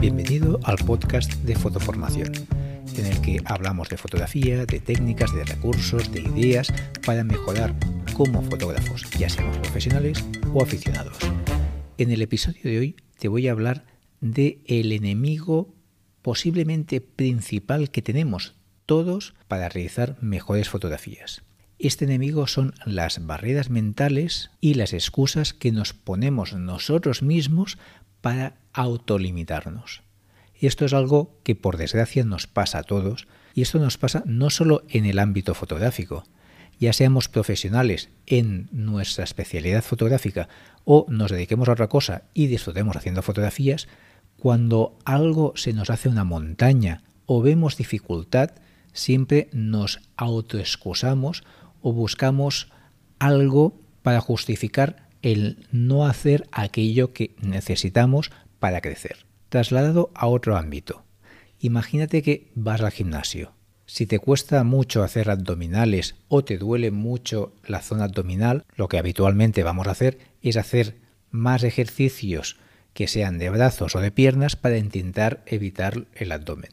Bienvenido al podcast de Fotoformación, en el que hablamos de fotografía, de técnicas, de recursos, de ideas para mejorar como fotógrafos, ya seamos profesionales o aficionados. En el episodio de hoy te voy a hablar de el enemigo posiblemente principal que tenemos todos para realizar mejores fotografías. Este enemigo son las barreras mentales y las excusas que nos ponemos nosotros mismos para autolimitarnos. Esto es algo que por desgracia nos pasa a todos y esto nos pasa no solo en el ámbito fotográfico, ya seamos profesionales en nuestra especialidad fotográfica o nos dediquemos a otra cosa y disfrutemos haciendo fotografías, cuando algo se nos hace una montaña o vemos dificultad, siempre nos autoexcusamos o buscamos algo para justificar el no hacer aquello que necesitamos para crecer. Trasladado a otro ámbito. Imagínate que vas al gimnasio. Si te cuesta mucho hacer abdominales o te duele mucho la zona abdominal, lo que habitualmente vamos a hacer es hacer más ejercicios que sean de brazos o de piernas para intentar evitar el abdomen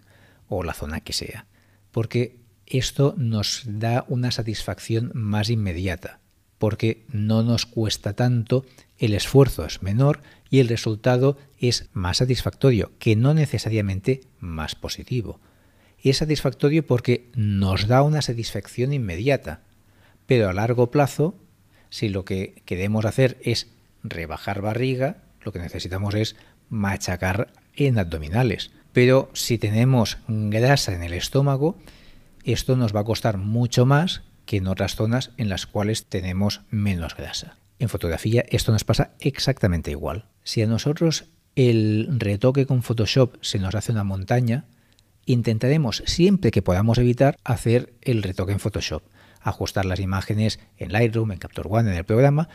o la zona que sea. Porque esto nos da una satisfacción más inmediata, porque no nos cuesta tanto, el esfuerzo es menor y el resultado es más satisfactorio, que no necesariamente más positivo. Es satisfactorio porque nos da una satisfacción inmediata, pero a largo plazo, si lo que queremos hacer es rebajar barriga, lo que necesitamos es machacar en abdominales. Pero si tenemos grasa en el estómago, esto nos va a costar mucho más que en otras zonas en las cuales tenemos menos grasa. En fotografía esto nos pasa exactamente igual. Si a nosotros el retoque con Photoshop se nos hace una montaña, intentaremos siempre que podamos evitar hacer el retoque en Photoshop, ajustar las imágenes en Lightroom, en Capture One, en el programa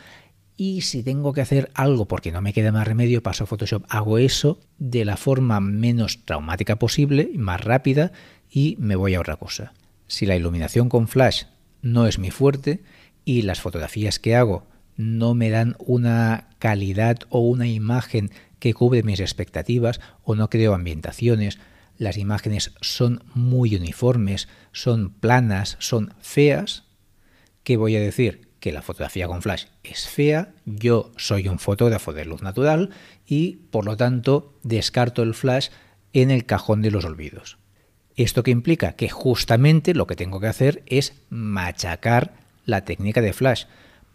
y si tengo que hacer algo porque no me queda más remedio, paso a Photoshop, hago eso de la forma menos traumática posible, más rápida y me voy a otra cosa. Si la iluminación con flash no es mi fuerte y las fotografías que hago no me dan una calidad o una imagen que cubre mis expectativas o no creo ambientaciones, las imágenes son muy uniformes, son planas, son feas, ¿qué voy a decir? Que la fotografía con flash es fea, yo soy un fotógrafo de luz natural y por lo tanto descarto el flash en el cajón de los olvidos. ¿Esto que implica? Que justamente lo que tengo que hacer es machacar la técnica de flash,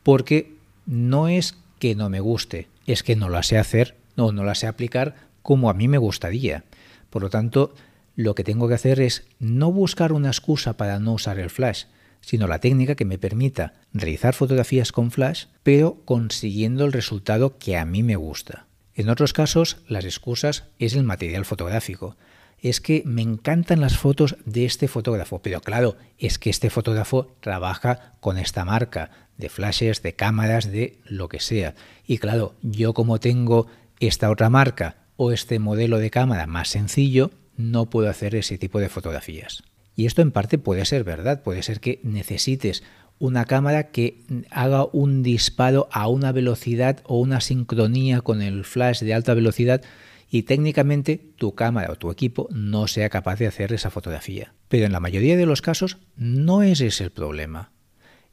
porque no es que no me guste, es que no la sé hacer, no, no la sé aplicar como a mí me gustaría. Por lo tanto, lo que tengo que hacer es no buscar una excusa para no usar el flash, sino la técnica que me permita realizar fotografías con flash, pero consiguiendo el resultado que a mí me gusta. En otros casos, las excusas es el material fotográfico es que me encantan las fotos de este fotógrafo, pero claro, es que este fotógrafo trabaja con esta marca de flashes, de cámaras, de lo que sea. Y claro, yo como tengo esta otra marca o este modelo de cámara más sencillo, no puedo hacer ese tipo de fotografías. Y esto en parte puede ser verdad, puede ser que necesites una cámara que haga un disparo a una velocidad o una sincronía con el flash de alta velocidad y técnicamente tu cámara o tu equipo no sea capaz de hacer esa fotografía. Pero en la mayoría de los casos no es ese el problema.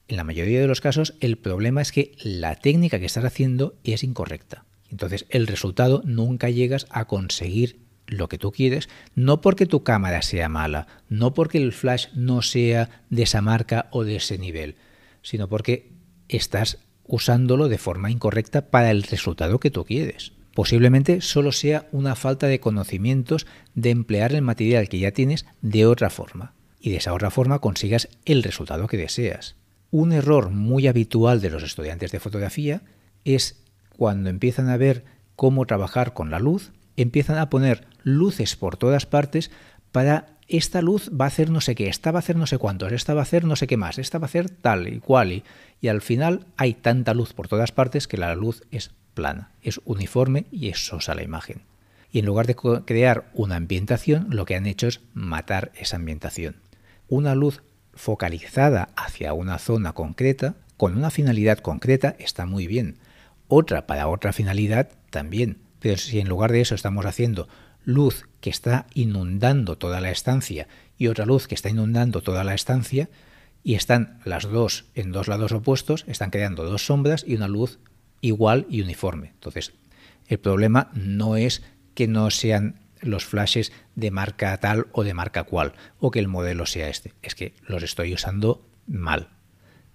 En la mayoría de los casos el problema es que la técnica que estás haciendo es incorrecta. Entonces el resultado nunca llegas a conseguir lo que tú quieres, no porque tu cámara sea mala, no porque el flash no sea de esa marca o de ese nivel, sino porque estás usándolo de forma incorrecta para el resultado que tú quieres. Posiblemente solo sea una falta de conocimientos de emplear el material que ya tienes de otra forma y de esa otra forma consigas el resultado que deseas. Un error muy habitual de los estudiantes de fotografía es cuando empiezan a ver cómo trabajar con la luz, empiezan a poner luces por todas partes para esta luz va a hacer no sé qué, esta va a hacer no sé cuántos, esta va a hacer no sé qué más, esta va a hacer tal y cual y, y al final hay tanta luz por todas partes que la luz es plana, es uniforme y es sosa la imagen. Y en lugar de crear una ambientación, lo que han hecho es matar esa ambientación. Una luz focalizada hacia una zona concreta, con una finalidad concreta, está muy bien. Otra para otra finalidad también. Pero si en lugar de eso estamos haciendo luz que está inundando toda la estancia y otra luz que está inundando toda la estancia, y están las dos en dos lados opuestos, están creando dos sombras y una luz igual y uniforme. Entonces, el problema no es que no sean los flashes de marca tal o de marca cual, o que el modelo sea este, es que los estoy usando mal,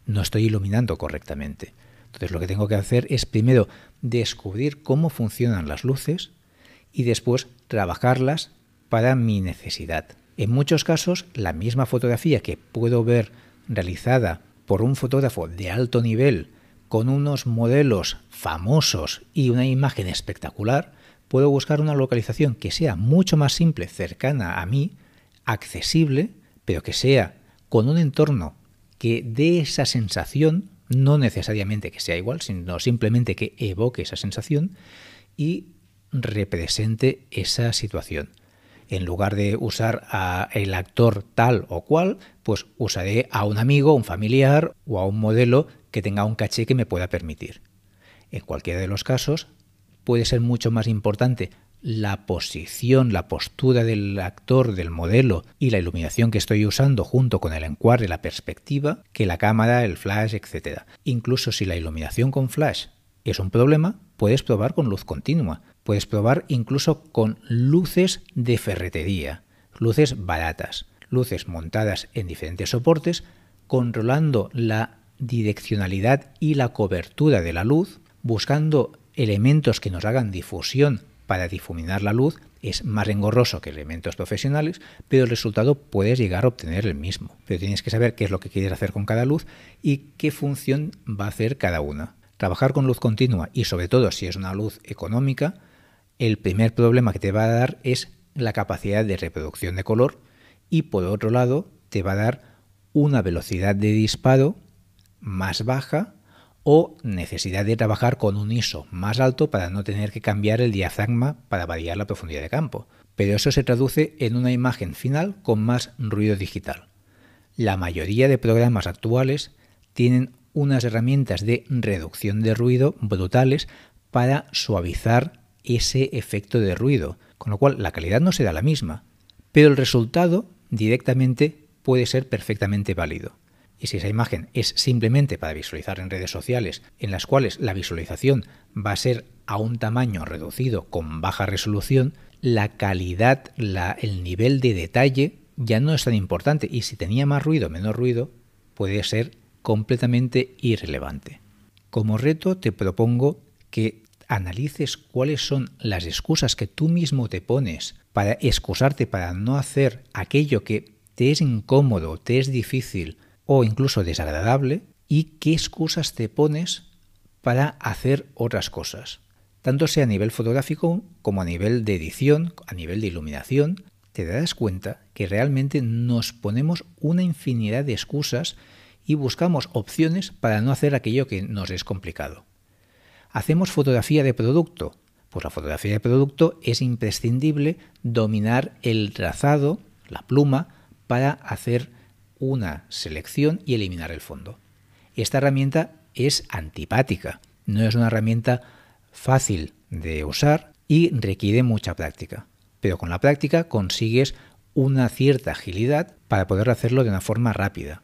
no estoy iluminando correctamente. Entonces lo que tengo que hacer es primero descubrir cómo funcionan las luces y después trabajarlas para mi necesidad. En muchos casos, la misma fotografía que puedo ver realizada por un fotógrafo de alto nivel con unos modelos famosos y una imagen espectacular, puedo buscar una localización que sea mucho más simple, cercana a mí, accesible, pero que sea con un entorno que dé esa sensación, no necesariamente que sea igual, sino simplemente que evoque esa sensación y represente esa situación en lugar de usar a el actor tal o cual, pues usaré a un amigo, un familiar o a un modelo que tenga un caché que me pueda permitir. En cualquiera de los casos, puede ser mucho más importante la posición, la postura del actor, del modelo y la iluminación que estoy usando junto con el encuadre, la perspectiva, que la cámara, el flash, etc. Incluso si la iluminación con flash es un problema, puedes probar con luz continua. Puedes probar incluso con luces de ferretería, luces baratas, luces montadas en diferentes soportes, controlando la direccionalidad y la cobertura de la luz, buscando elementos que nos hagan difusión para difuminar la luz, es más engorroso que elementos profesionales, pero el resultado puedes llegar a obtener el mismo. Pero tienes que saber qué es lo que quieres hacer con cada luz y qué función va a hacer cada una. Trabajar con luz continua y sobre todo si es una luz económica, el primer problema que te va a dar es la capacidad de reproducción de color y por otro lado te va a dar una velocidad de disparo más baja o necesidad de trabajar con un ISO más alto para no tener que cambiar el diafragma para variar la profundidad de campo. Pero eso se traduce en una imagen final con más ruido digital. La mayoría de programas actuales tienen unas herramientas de reducción de ruido brutales para suavizar ese efecto de ruido, con lo cual la calidad no será la misma, pero el resultado directamente puede ser perfectamente válido. Y si esa imagen es simplemente para visualizar en redes sociales, en las cuales la visualización va a ser a un tamaño reducido con baja resolución, la calidad, el nivel de detalle ya no es tan importante y si tenía más ruido menos ruido puede ser completamente irrelevante. Como reto te propongo que analices cuáles son las excusas que tú mismo te pones para excusarte para no hacer aquello que te es incómodo, te es difícil o incluso desagradable y qué excusas te pones para hacer otras cosas. Tanto sea a nivel fotográfico como a nivel de edición, a nivel de iluminación, te darás cuenta que realmente nos ponemos una infinidad de excusas y buscamos opciones para no hacer aquello que nos es complicado. ¿Hacemos fotografía de producto? Pues la fotografía de producto es imprescindible dominar el trazado, la pluma, para hacer una selección y eliminar el fondo. Esta herramienta es antipática, no es una herramienta fácil de usar y requiere mucha práctica. Pero con la práctica consigues una cierta agilidad para poder hacerlo de una forma rápida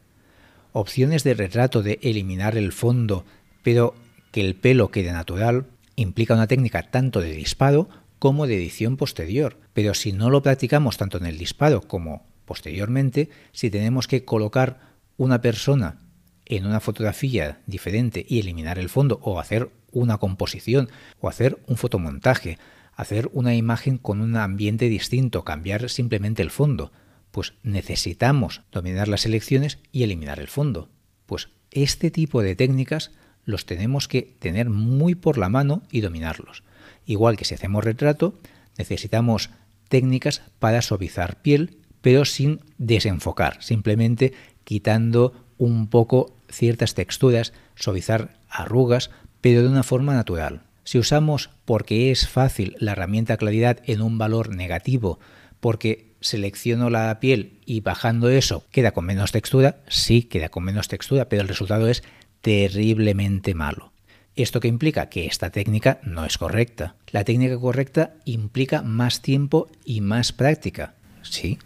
opciones de retrato de eliminar el fondo, pero que el pelo quede natural, implica una técnica tanto de disparo como de edición posterior. Pero si no lo practicamos tanto en el disparo como posteriormente, si tenemos que colocar una persona en una fotografía diferente y eliminar el fondo o hacer una composición o hacer un fotomontaje, hacer una imagen con un ambiente distinto, cambiar simplemente el fondo, pues necesitamos dominar las elecciones y eliminar el fondo. Pues este tipo de técnicas los tenemos que tener muy por la mano y dominarlos. Igual que si hacemos retrato, necesitamos técnicas para suavizar piel, pero sin desenfocar, simplemente quitando un poco ciertas texturas, suavizar arrugas, pero de una forma natural. Si usamos porque es fácil la herramienta claridad en un valor negativo, porque selecciono la piel y bajando eso queda con menos textura, sí queda con menos textura, pero el resultado es terriblemente malo. ¿Esto qué implica? Que esta técnica no es correcta. La técnica correcta implica más tiempo y más práctica. Sí.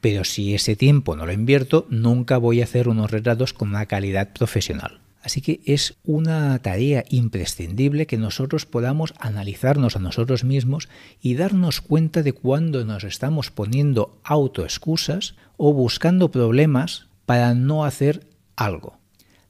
Pero si ese tiempo no lo invierto, nunca voy a hacer unos retratos con una calidad profesional. Así que es una tarea imprescindible que nosotros podamos analizarnos a nosotros mismos y darnos cuenta de cuando nos estamos poniendo autoexcusas o buscando problemas para no hacer algo.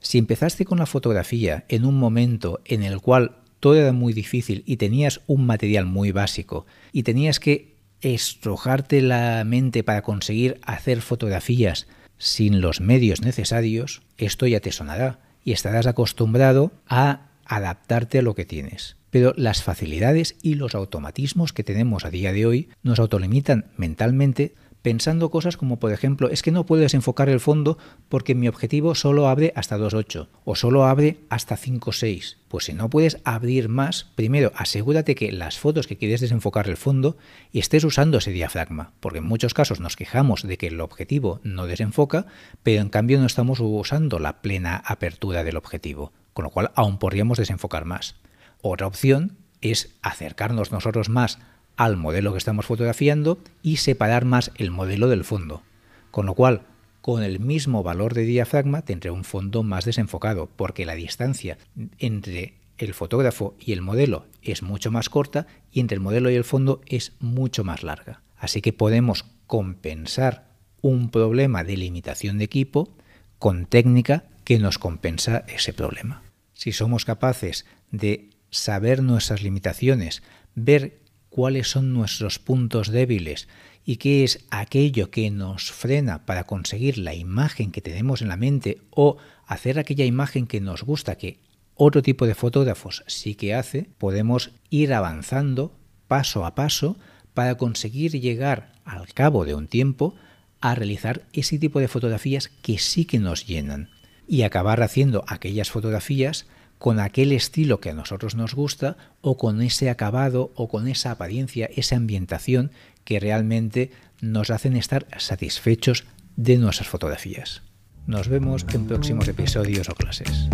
Si empezaste con la fotografía en un momento en el cual todo era muy difícil y tenías un material muy básico y tenías que estrujarte la mente para conseguir hacer fotografías sin los medios necesarios, esto ya te sonará y estarás acostumbrado a adaptarte a lo que tienes. Pero las facilidades y los automatismos que tenemos a día de hoy nos autolimitan mentalmente pensando cosas como por ejemplo es que no puedes enfocar el fondo porque mi objetivo solo abre hasta 2.8 o solo abre hasta 5.6. Pues si no puedes abrir más, primero asegúrate que las fotos que quieres desenfocar el fondo estés usando ese diafragma, porque en muchos casos nos quejamos de que el objetivo no desenfoca, pero en cambio no estamos usando la plena apertura del objetivo, con lo cual aún podríamos desenfocar más. Otra opción es acercarnos nosotros más al modelo que estamos fotografiando y separar más el modelo del fondo. Con lo cual, con el mismo valor de diafragma tendré un fondo más desenfocado, porque la distancia entre el fotógrafo y el modelo es mucho más corta y entre el modelo y el fondo es mucho más larga. Así que podemos compensar un problema de limitación de equipo con técnica que nos compensa ese problema. Si somos capaces de saber nuestras limitaciones, ver cuáles son nuestros puntos débiles y qué es aquello que nos frena para conseguir la imagen que tenemos en la mente o hacer aquella imagen que nos gusta, que otro tipo de fotógrafos sí que hace, podemos ir avanzando paso a paso para conseguir llegar al cabo de un tiempo a realizar ese tipo de fotografías que sí que nos llenan. Y acabar haciendo aquellas fotografías con aquel estilo que a nosotros nos gusta o con ese acabado o con esa apariencia, esa ambientación que realmente nos hacen estar satisfechos de nuestras fotografías. Nos vemos en próximos episodios o clases.